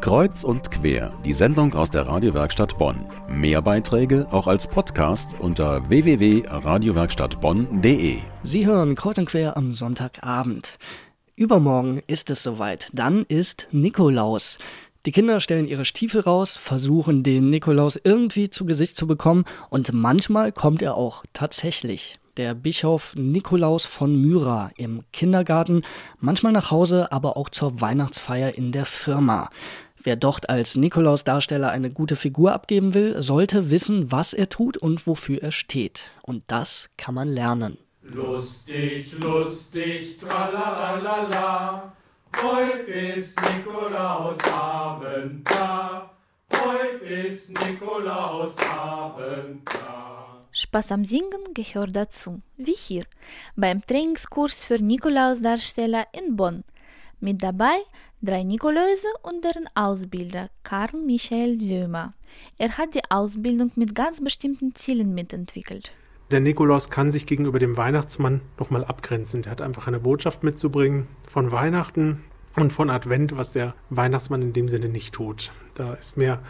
Kreuz und quer, die Sendung aus der Radiowerkstatt Bonn. Mehr Beiträge auch als Podcast unter www.radiowerkstattbonn.de. Sie hören Kreuz und quer am Sonntagabend. Übermorgen ist es soweit. Dann ist Nikolaus. Die Kinder stellen ihre Stiefel raus, versuchen den Nikolaus irgendwie zu Gesicht zu bekommen und manchmal kommt er auch tatsächlich der Bischof Nikolaus von Myra im Kindergarten, manchmal nach Hause, aber auch zur Weihnachtsfeier in der Firma. Wer dort als Nikolaus-Darsteller eine gute Figur abgeben will, sollte wissen, was er tut und wofür er steht. Und das kann man lernen. Lustig, lustig, tralalala, heute ist Nikolausabend da, heute ist Nikolausabend da. Spaß am Singen gehört dazu, wie hier beim Trainingskurs für Nikolausdarsteller in Bonn. Mit dabei drei Nikoläuse und deren Ausbilder Karl Michael Sömer. Er hat die Ausbildung mit ganz bestimmten Zielen mitentwickelt. Der Nikolaus kann sich gegenüber dem Weihnachtsmann nochmal abgrenzen. Der hat einfach eine Botschaft mitzubringen von Weihnachten und von Advent, was der Weihnachtsmann in dem Sinne nicht tut. Da ist mehr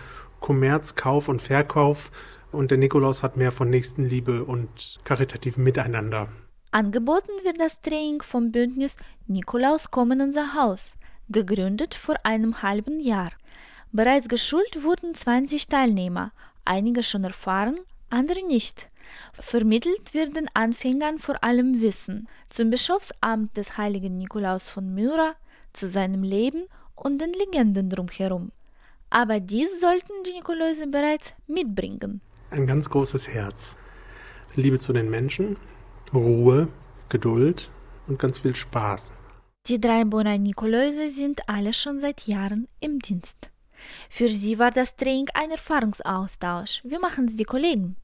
Kommerz, Kauf und Verkauf und der Nikolaus hat mehr von Nächstenliebe und karitativem Miteinander. Angeboten wird das Training vom Bündnis Nikolaus komm in unser Haus, gegründet vor einem halben Jahr. Bereits geschult wurden 20 Teilnehmer, einige schon erfahren, andere nicht. Vermittelt wird den Anfängern vor allem Wissen zum Bischofsamt des heiligen Nikolaus von Myra, zu seinem Leben und den Legenden drumherum. Aber dies sollten die Nikoläuse bereits mitbringen ein ganz großes Herz. Liebe zu den Menschen, Ruhe, Geduld und ganz viel Spaß. Die drei Bonner Nikoläuse sind alle schon seit Jahren im Dienst. Für sie war das Training ein Erfahrungsaustausch. Wie machen es die Kollegen?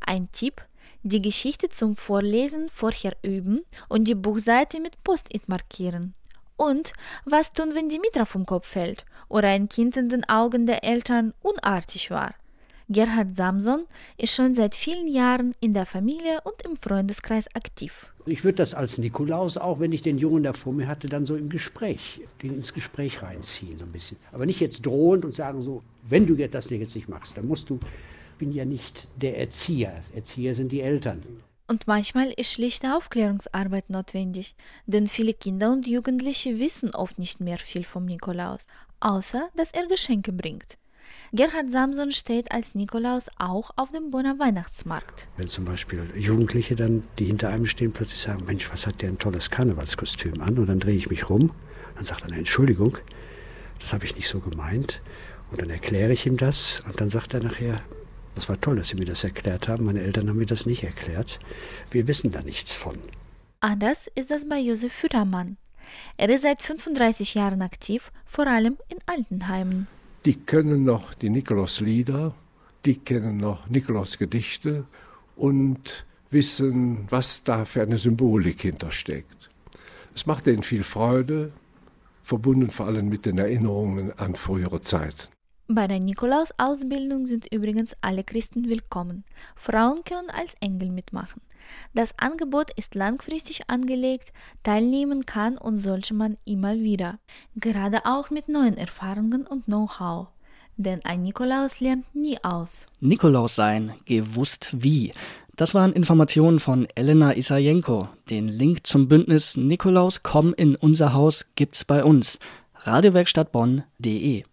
Ein Tipp, die Geschichte zum Vorlesen vorher üben und die Buchseite mit Post-it markieren. Und was tun, wenn die Mitra vom Kopf fällt oder ein Kind in den Augen der Eltern unartig war? Gerhard Samson ist schon seit vielen Jahren in der Familie und im Freundeskreis aktiv. Ich würde das als Nikolaus, auch wenn ich den Jungen da vor mir hatte, dann so im Gespräch, den ins Gespräch reinziehen, so ein bisschen. Aber nicht jetzt drohend und sagen so, wenn du das jetzt nicht machst, dann musst du, ich bin ja nicht der Erzieher. Erzieher sind die Eltern. Und manchmal ist schlichte Aufklärungsarbeit notwendig, denn viele Kinder und Jugendliche wissen oft nicht mehr viel vom Nikolaus, außer dass er Geschenke bringt. Gerhard Samson steht als Nikolaus auch auf dem Bonner Weihnachtsmarkt. Wenn zum Beispiel Jugendliche dann, die hinter einem stehen, plötzlich sagen, Mensch, was hat der ein tolles Karnevalskostüm an? Und dann drehe ich mich rum, dann sagt er, Entschuldigung, das habe ich nicht so gemeint. Und dann erkläre ich ihm das und dann sagt er nachher, das war toll, dass Sie mir das erklärt haben. Meine Eltern haben mir das nicht erklärt. Wir wissen da nichts von. Anders ist das bei Josef Füttermann. Er ist seit 35 Jahren aktiv, vor allem in Altenheimen die können noch die Nikolauslieder, die kennen noch Nikolausgedichte und wissen, was da für eine Symbolik hintersteckt. Es macht ihnen viel Freude, verbunden vor allem mit den Erinnerungen an frühere Zeiten. Bei der Nikolaus-Ausbildung sind übrigens alle Christen willkommen. Frauen können als Engel mitmachen. Das Angebot ist langfristig angelegt, teilnehmen kann und sollte man immer wieder. Gerade auch mit neuen Erfahrungen und Know-how. Denn ein Nikolaus lernt nie aus. Nikolaus sein, gewusst wie. Das waren Informationen von Elena Isajenko. Den Link zum Bündnis Nikolaus komm in unser Haus gibt's bei uns. Radiowerkstatt Bonn.de